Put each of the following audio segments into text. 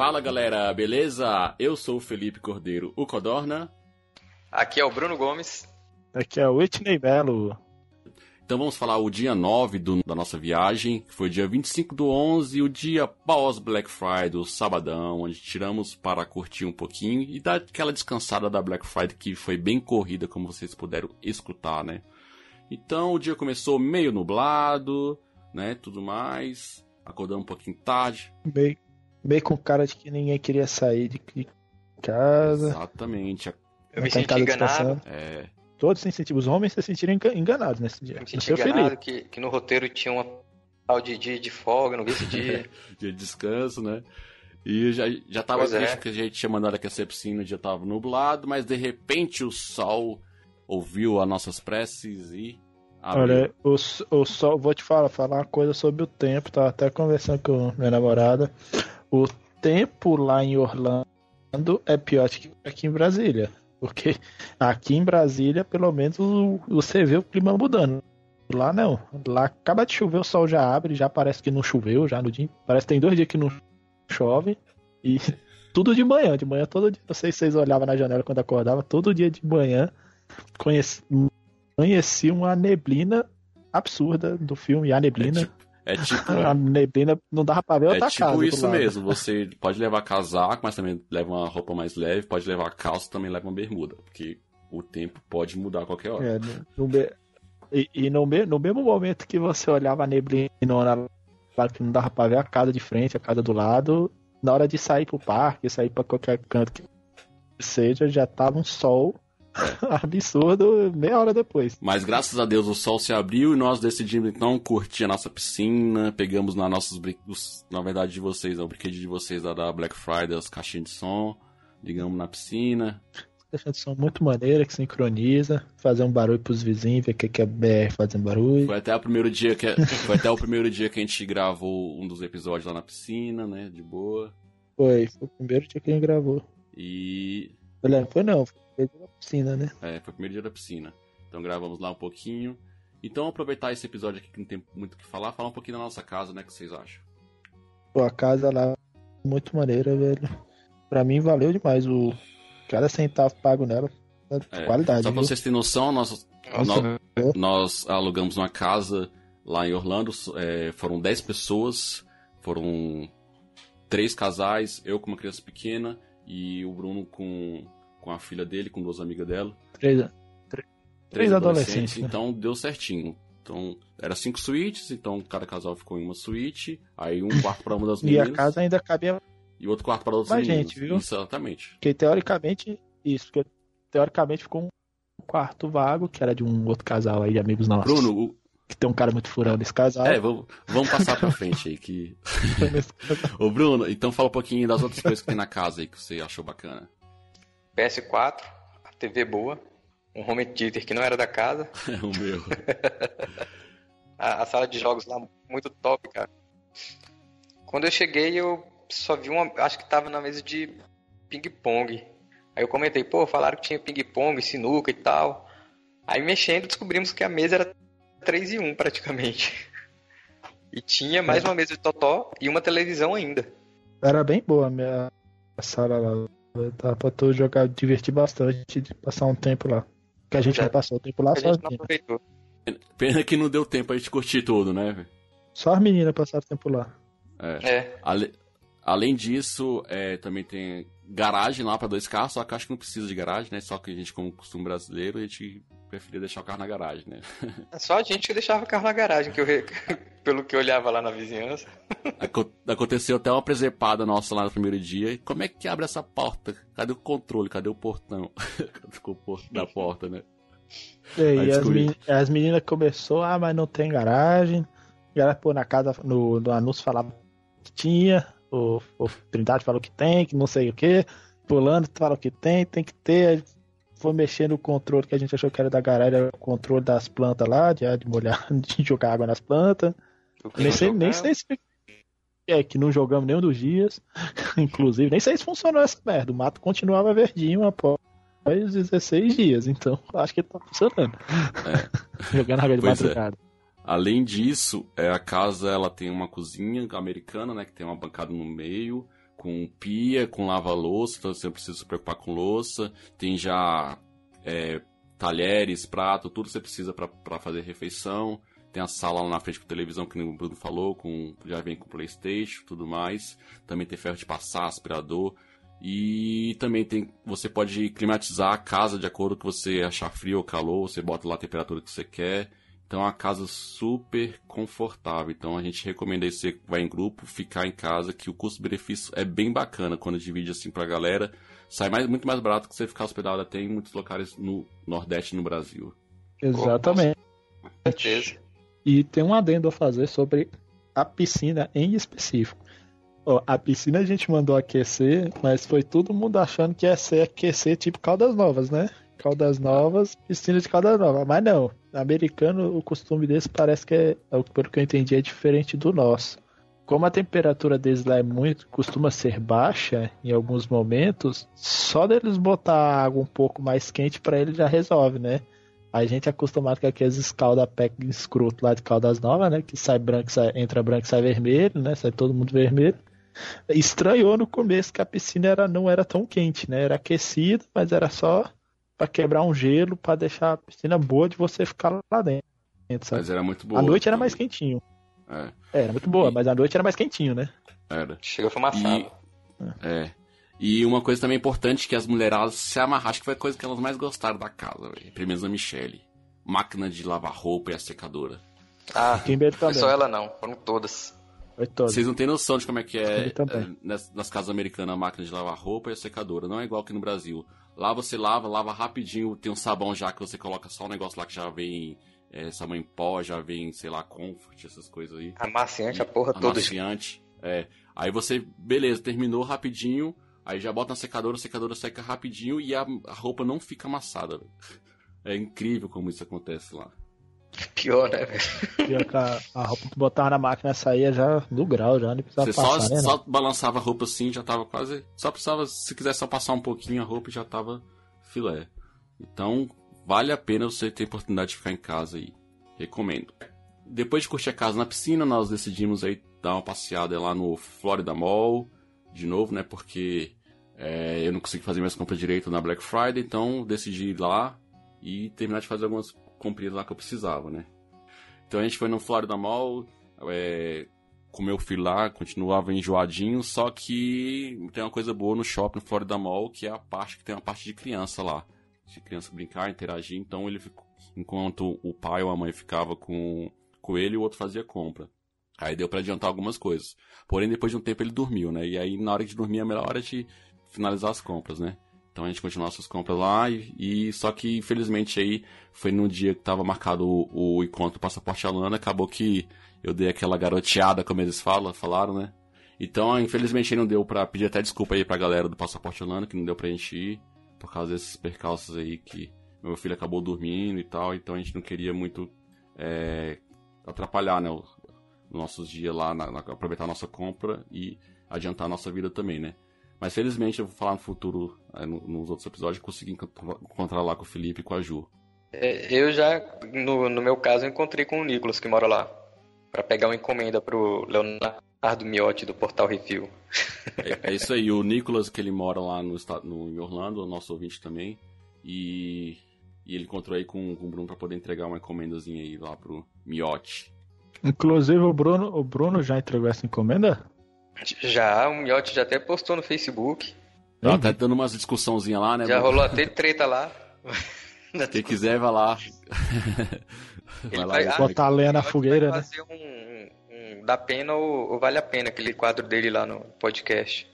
Fala galera, beleza? Eu sou o Felipe Cordeiro, o Codorna. Aqui é o Bruno Gomes. Aqui é o Whitney Belo. Então vamos falar o dia 9 do, da nossa viagem, que foi o dia 25 do 11, o dia pós Black Friday, o sabadão, onde tiramos para curtir um pouquinho e dar aquela descansada da Black Friday que foi bem corrida, como vocês puderam escutar, né? Então o dia começou meio nublado, né, tudo mais, acordamos um pouquinho tarde. Meio, meio com cara de que ninguém queria sair de casa. Exatamente. Eu me senti enganado. É, todos se sentiram, os homens se sentiram enganados nesse dia. Eu me senti enganado que, que no roteiro tinha uma tal de dia de folga, não vi esse dia. dia de descanso, né? E já, já tava Pois é. triste que a gente tinha mandado aquecer a piscina, o dia tava nublado, mas de repente o sol ouviu as nossas preces e abriu. Olha, o, o sol, vou te falar, falar uma coisa sobre o tempo, tava até conversando com minha namorada. O tempo lá em Orlando é pior que aqui em Brasília. Porque aqui em Brasília, pelo menos, você vê o clima mudando. Lá não. Lá acaba de chover, o sol já abre, já parece que não choveu já no dia. Parece que tem dois dias que não chove. E tudo de manhã, de manhã todo dia. Não sei se vocês olhavam na janela quando acordava, todo dia de manhã conheci, conheci uma neblina absurda do filme A É Neblina. tipo, é tipo, A neblina não dava pra ver é outra tipo casa. isso mesmo. Você pode levar casaco, mas também leva uma roupa mais leve. Pode levar calça, também leva uma bermuda. Porque o tempo pode mudar a qualquer hora. É, no, e e no, no mesmo momento que você olhava a neblina lá que não dava pra ver a casa de frente, a casa do lado, na hora de sair pro parque, sair pra qualquer canto que seja, já tava um sol absurdo meia hora depois. Mas graças a Deus o sol se abriu e nós decidimos então curtir a nossa piscina. Pegamos na nossos brin- os- na verdade de vocês, né, o brinquedo de vocês da, da Black Friday, as caixinhas de som. Ligamos na piscina. Deixa de som muito maneira, que sincroniza, fazer um barulho pros vizinhos, ver o que que é BR fazendo barulho. Foi até o primeiro dia que foi até o primeiro dia que a gente gravou um dos episódios lá na piscina, né, de boa. Foi, foi o primeiro dia que a gente gravou. E Eu lembro, foi não, foi na piscina, né? é, foi o primeiro dia da piscina. Então gravamos lá um pouquinho. Então aproveitar esse episódio aqui que não tem muito o que falar, falar um pouquinho da nossa casa, né, que vocês acham? Pô, a casa lá, muito maneira, velho. Pra mim valeu demais o cada centavo pago nela. É, Qualidade, Só pra viu? vocês terem noção, nós, Nossa, nós, nós alugamos uma casa lá em Orlando. é, foram 10 pessoas, foram três casais, eu com uma criança pequena e o Bruno com, com a filha dele, com duas amigas dela. Três, Três, Três adolescentes, adolescentes, né? então deu certinho. Então, era cinco suítes, então cada casal ficou em uma suíte, aí um quarto para uma das e meninas a casa ainda cabia, e outro quarto para outros Mais meninos. gente, viu? Exatamente. porque teoricamente, isso, porque teoricamente ficou um quarto vago, que era de um outro casal aí de amigos nossos. Bruno, Que tem um cara muito furão nesse casal. é, vamos, vamos passar pra frente aí que Ô Bruno, então fala um pouquinho das outras coisas que tem na casa aí que você achou bacana. PS4, a TV boa, um home theater que não era da casa, É o meu. a, a sala de jogos lá muito top, cara. Quando eu cheguei, eu só vi uma. Acho que tava na mesa de ping-pong. Aí eu comentei, pô, falaram que tinha ping-pong, sinuca e tal. Aí mexendo, descobrimos que a mesa era 3 e 1 praticamente. E tinha mais uma mesa de totó e uma televisão ainda. Era bem boa a minha a sala lá. Dá pra tu jogar, divertir bastante, de passar um tempo lá. Que a gente É. não passou o tempo lá A gente não sozinho. aproveitou. Pena que não deu tempo a gente curtir tudo, né? velho? Só as meninas passaram o tempo lá. É. É, Ale- Além disso, é, também tem garagem lá pra dois carros, só que acho que não precisa de garagem, né? Só que a gente, como costume brasileiro, a gente preferia deixar o carro na garagem, né? é só a gente que deixava o carro na garagem, que eu, re- pelo que eu olhava lá na vizinhança. Aco- Aconteceu até uma presepada nossa lá no primeiro dia. E como é que abre essa porta? Cadê o controle? Cadê o portão? Cadê o portão da porta, né? E aí as, meni- as meninas começou, ah, mas não tem garagem. E ela, pô, na casa, no, no anúncio falava que tinha. O, o Trindade falou que tem, que não sei o que. Pulando falou que tem, tem que ter. Foi mexer no controle que a gente achou que era da garagem, era o controle das plantas lá, de, de molhar, de jogar água nas plantas. Nem sei, nem sei se. É, que não jogamos nenhum dos dias. Inclusive, nem sei se funcionou essa merda. O mato continuava verdinho após 16 dias. Então, acho que tá funcionando. Jogando água de Pois é. madrugada. Além disso, é, a casa ela tem uma cozinha americana, né? Que tem uma bancada no meio, com pia, com lava-louça, então você não precisa se preocupar com louça. Tem já é, talheres, prato, tudo que você precisa para fazer refeição. Tem a sala lá na frente com televisão, que o Bruno falou, com, já vem com Playstation tudo mais. Também tem ferro de passar, aspirador. E também tem. Você pode climatizar a casa de acordo com você achar frio ou calor, você bota lá a temperatura que você quer. Então é uma casa super confortável. Então a gente recomenda aí você vai em grupo, ficar em casa, que o custo-benefício é bem bacana quando divide assim pra galera. Sai mais, muito mais barato que você ficar hospedado até em muitos locais no Nordeste no Brasil. Exatamente. Com certeza. E tem um adendo a fazer sobre a piscina em específico. Ó, a piscina a gente mandou aquecer, mas foi todo mundo achando que ia ser aquecer tipo Caldas Novas, né? Caldas Novas, piscina de Caldas Novas. Mas não. Americano, o costume desse parece que é, pelo que eu entendi, é diferente do nosso. Como a temperatura deles lá é muito, costuma ser baixa em alguns momentos, só deles botar água um pouco mais quente para ele já resolve, né? A gente é acostumado com aqueles escalda pack escroto lá de Caldas Novas, né? Que sai branco, sai, entra branco sai vermelho, né? Sai todo mundo vermelho. Estranhou no começo que a piscina era, não era tão quente, né? Era aquecida, mas era só para quebrar um gelo, para deixar a piscina boa de você ficar lá dentro. Sabe? Mas era muito boa. A noite era mais quentinho. É. É, era muito boa, E- mas a noite era mais quentinho, né? Era. Chega fumaçado. É. E uma coisa também importante que as mulheradas se amarraram, acho que foi a coisa que elas mais gostaram da casa, velho. Pelo menos a Michelle. Máquina de lavar roupa e a secadora. Ah, Kimber foi também. só ela não, foram todas. Foi. Vocês não têm noção de como é que é, é, nas, nas casas americanas a máquina de lavar roupa e a secadora. Não é igual aqui no Brasil. Lá você lava, lava rapidinho, tem um sabão já que você coloca só um negócio lá que já vem é, sabão em pó, já vem, sei lá, comfort, essas coisas aí. Amaciante a porra toda. amaciante. É. Aí você, beleza, terminou rapidinho, aí já bota na secadora, a secadora seca rapidinho e a, a roupa não fica amassada. É incrível como isso acontece lá. Pior, né, velho? Pior que a, a roupa que botava na máquina saía já do grau, já nem precisava Você só, passar, né? só balançava a roupa assim, já tava quase. Só precisava, se quiser só passar um pouquinho a roupa, já tava filé. Então, vale a pena você ter a oportunidade de ficar em casa aí. Recomendo. Depois de curtir a casa na piscina, nós decidimos aí dar uma passeada lá no Florida Mall, de novo, né? Porque é, eu não consegui fazer minhas compras direito na Black Friday, então decidi ir lá e terminar de fazer algumas comprinhas lá que eu precisava, né? Então a gente foi no Florida Mall, é, com meu filho lá, continuava enjoadinho, só que tem uma coisa boa no shopping Florida Mall, que é a parte que tem uma parte de criança lá. De criança brincar, interagir, então ele ficou, enquanto o pai ou a mãe ficava com, com ele, o outro fazia compra. Aí deu pra adiantar algumas coisas. Porém, depois de um tempo ele dormiu, né? E aí, na hora de dormir, é a melhor hora de finalizar as compras, né? Então a gente continuou nossas compras lá e, e só que infelizmente aí foi no dia que tava marcado o, o encontro do Passaporte Alana, acabou que eu dei aquela garoteada, como eles falam, falaram, né? Então, infelizmente, não deu pra pedir até desculpa aí pra galera do Passaporte Holanda, que não deu pra gente ir, por causa desses percalços aí que meu filho acabou dormindo e tal, então a gente não queria muito é, atrapalhar, né, os nossos dias lá, na- na- aproveitar a nossa compra e adiantar a nossa vida também, né? Mas felizmente, eu vou falar no futuro, no- nos outros episódios, consegui encontrar- lá com o Felipe e com a Ju. É, Eu já, no, no meu caso, encontrei com o Nicolas, que mora lá, pra pegar uma encomenda pro Leonardo Miotti do Portal Refil. É, é isso aí, o Nicolas, que ele mora lá no, estado, no, em Orlando, o nosso ouvinte também. E, e ele encontrou aí com, com o Bruno pra poder entregar uma encomendazinha aí lá pro Miotti. Inclusive o Bruno, o Bruno já entregou essa encomenda? Já, o Miotti já até postou no Facebook. Tá até dando umas discussãozinha lá, né? Já Bruno? rolou até treta lá. Quem quiser, vai lá. vai Ele lá. vai- ah, Botar a lenha na fogueira, vai né? fazer um, um, um Dá Pena ou, ou Vale a Pena, aquele quadro dele lá no podcast.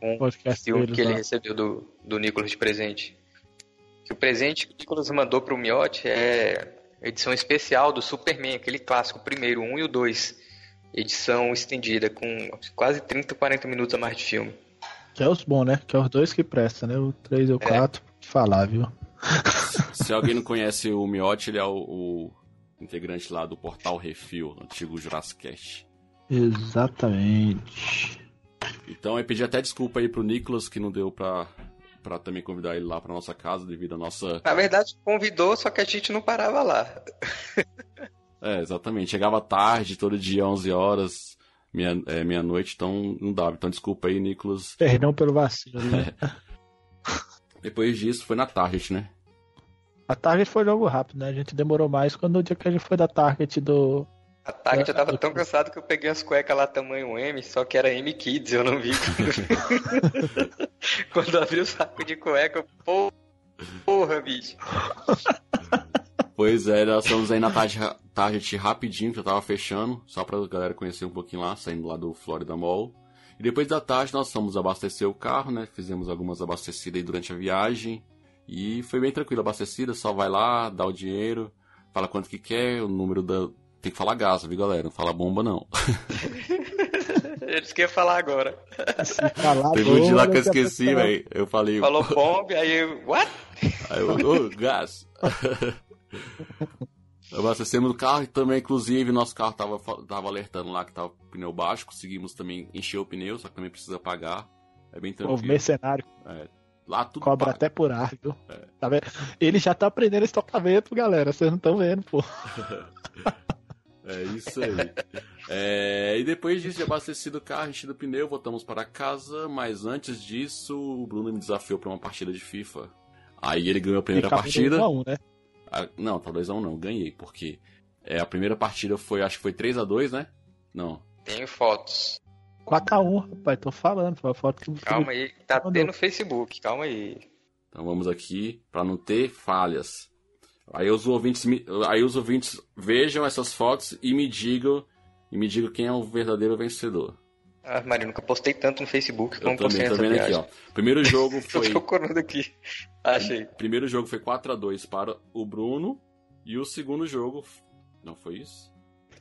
Um Podcast deles que ele lá. recebeu do, do Nicolas de presente. Que o presente que o Nicolas mandou pro Miotti é edição especial do Superman, aquele clássico, o primeiro, o 1 e o 2. Edição estendida, com quase 30, 40 minutos a mais de filme. Que é os bons, né? Que é os dois que prestam, né? O 3 e o 4, falar, viu? Se alguém não conhece o Miotti, ele é o, o integrante lá do portal Refil, antigo Jurassic Cast. Exatamente. Então eu pedi até desculpa aí pro Nicolas que não deu pra, pra também convidar ele lá pra nossa casa devido à nossa. Na verdade, convidou, só que a gente não parava lá. É, exatamente. Chegava tarde, todo dia, 11 horas. meia, é, meia-noite, então não dava. Então desculpa aí, Nicolas. Perdão pelo vacilo, né? Depois disso foi na Target, né? A Target foi logo rápido, né? A gente demorou mais quando o dia que a gente foi da Target do. A Target eu tava tão cansado que eu peguei as cuecas lá tamanho M, só que era M Kids, eu não vi. quando eu abri o saco de cueca, eu, porra, bicho. Pois é, nós estamos aí na Target, Target rapidinho, que eu tava fechando, só pra galera conhecer um pouquinho lá, saindo lá do Florida Mall. E depois da tarde nós fomos abastecer o carro, né? Fizemos algumas abastecidas aí durante a viagem. E foi bem tranquilo, abastecida, só vai lá, dá o dinheiro, fala quanto que quer, o número da. Tem que falar gás, viu, galera? Não fala bomba, não. Eles queriam falar agora. Falar Teve um dia lá que eu a esqueci, velho. Eu falei. Falou bomba, aí eu, what? Aí eu, ô, gás. Abastecemos o carro e também, inclusive, nosso carro tava, tava alertando lá que tava com pneu baixo. Conseguimos também encher o pneu, só que também precisa pagar. É bem tranquilo. mercenário Lá tudo cobra paga. até por ar, viu? É. Tá vendo? Ele já tá aprendendo estocamento, galera. Vocês não estão vendo, pô. É isso aí. É, e depois disso, de abastecido o carro, enchido o pneu, voltamos para casa. Mas antes disso, o Bruno me desafiou para uma partida de FIFA. Aí ele ganhou a primeira partida. 2 a 1, né? Ah, não, tá 2x1 não, ganhei, porque é, a primeira partida foi, acho que foi 3x2, né? Não. Tenho fotos. 4x1, rapaz, tô falando. Foi a foto que Calma aí, tá Mandou. tendo no Facebook, calma aí. Então vamos aqui para não ter falhas. Aí os ouvintes, aí os ouvintes vejam essas fotos e me digam e me digam quem é o verdadeiro vencedor. Ah, Maria, nunca postei tanto no Facebook como postei tô nessa vendo aqui, ó. Primeiro jogo Tô foi procurando aqui. Achei. primeiro jogo foi 4 a 2 para o Bruno e o segundo jogo não foi isso?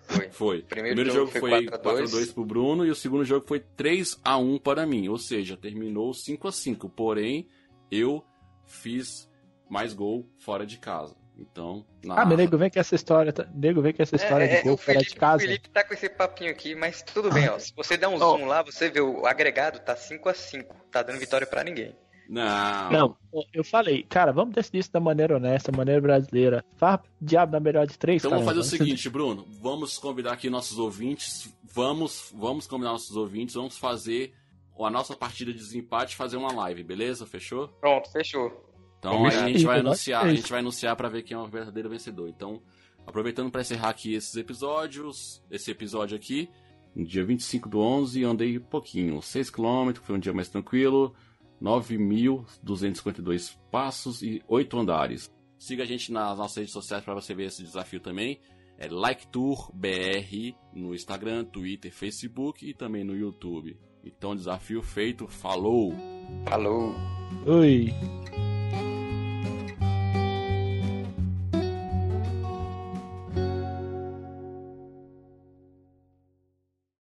Foi. Foi. Primeiro Primeiro jogo jogo foi foi 4 a 4 a 2. 2 pro Bruno e o segundo jogo foi 3 a 1 para mim, ou seja, terminou 5 a 5. Porém, eu fiz mais gol fora de casa. Então, na Ah, mas nego, vem que essa história. Tá... Nego, vem que essa história É, é, de gol fora de casa. O Felipe tá com esse papinho aqui, mas tudo bem, ó. Se você der um zoom lá, você vê o agregado tá 5 a 5 Tá dando vitória pra ninguém. Não. Não, eu falei, cara, vamos decidir isso da maneira honesta, maneira brasileira. Faz diabo na melhor de três, Então cara. vamos fazer o seguinte, Bruno. Vamos convidar aqui nossos ouvintes. Vamos, vamos convidar nossos ouvintes. Vamos fazer a nossa partida de desempate, fazer uma live, beleza? Fechou? Pronto, fechou. Então aí a lá. gente vai anunciar, a gente vai anunciar para ver quem é o verdadeiro vencedor. Então, aproveitando para encerrar aqui esses episódios, esse episódio aqui, no dia 25 do 11, eu andei pouquinho, 6 km, foi um dia mais tranquilo, 9.252 passos e 8 andares. Siga a gente nas nossas redes sociais para você ver esse desafio também. É LikeTourBR no Instagram, Twitter, Facebook e também no YouTube. Então, desafio feito, falou! Falou. Oi.